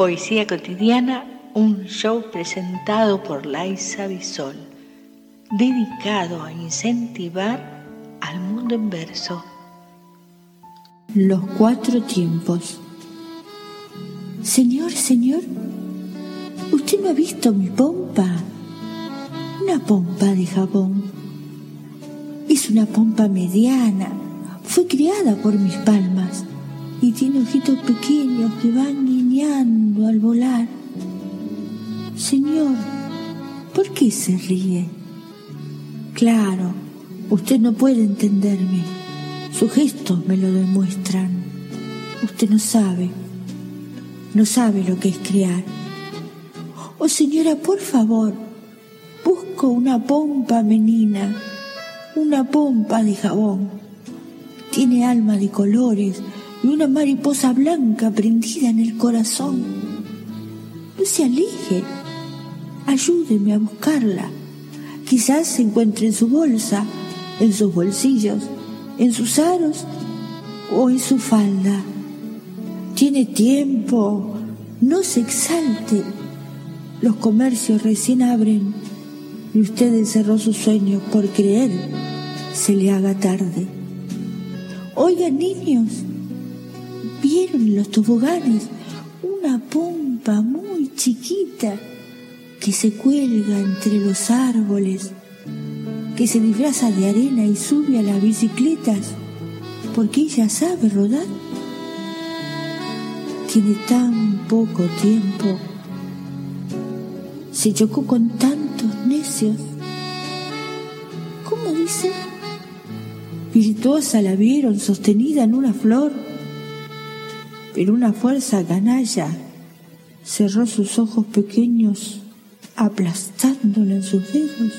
Poesía Cotidiana, un show presentado por Laisa Bisol, dedicado a incentivar al mundo en verso. Los cuatro tiempos. Señor, señor, ¿usted no ha visto mi pompa? Una pompa de jabón. Es una pompa mediana. Fue criada por mis palmas y tiene ojitos pequeños que van guiñando al volar. Señor, ¿por qué se ríe? Claro, usted no puede entenderme. Sus gestos me lo demuestran. Usted no sabe, no sabe lo que es crear. Oh señora, por favor, busco una pompa menina, una pompa de jabón. Tiene alma de colores, y una mariposa blanca prendida en el corazón. No se aleje, ayúdeme a buscarla. Quizás se encuentre en su bolsa, en sus bolsillos, en sus aros o en su falda. Tiene tiempo, no se exalte. Los comercios recién abren y usted encerró sus sueños por creer se le haga tarde. Oigan niños, vieron en los toboganes una pompa muy chiquita que se cuelga entre los árboles, que se disfraza de arena y sube a las bicicletas porque ella sabe rodar. Tiene tan poco tiempo, se chocó con tantos necios. ¿Cómo dice? Virtuosa la vieron sostenida en una flor pero una fuerza canalla cerró sus ojos pequeños aplastándola en sus dedos.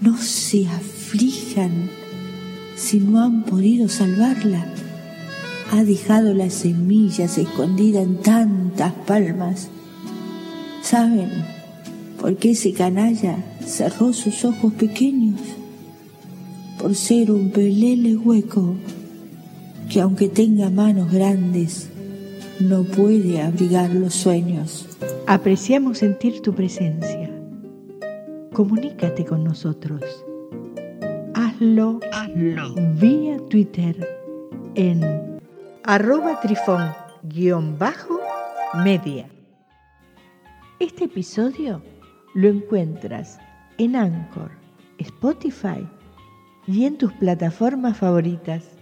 No se aflijan si no han podido salvarla. Ha dejado las semillas escondidas en tantas palmas. ¿Saben por qué ese canalla cerró sus ojos pequeños? Por ser un pelele hueco que aunque tenga manos grandes, no puede abrigar los sueños. Apreciamos sentir tu presencia. Comunícate con nosotros. Hazlo, Hazlo. vía Twitter en arroba trifón-media. Este episodio lo encuentras en Anchor, Spotify y en tus plataformas favoritas.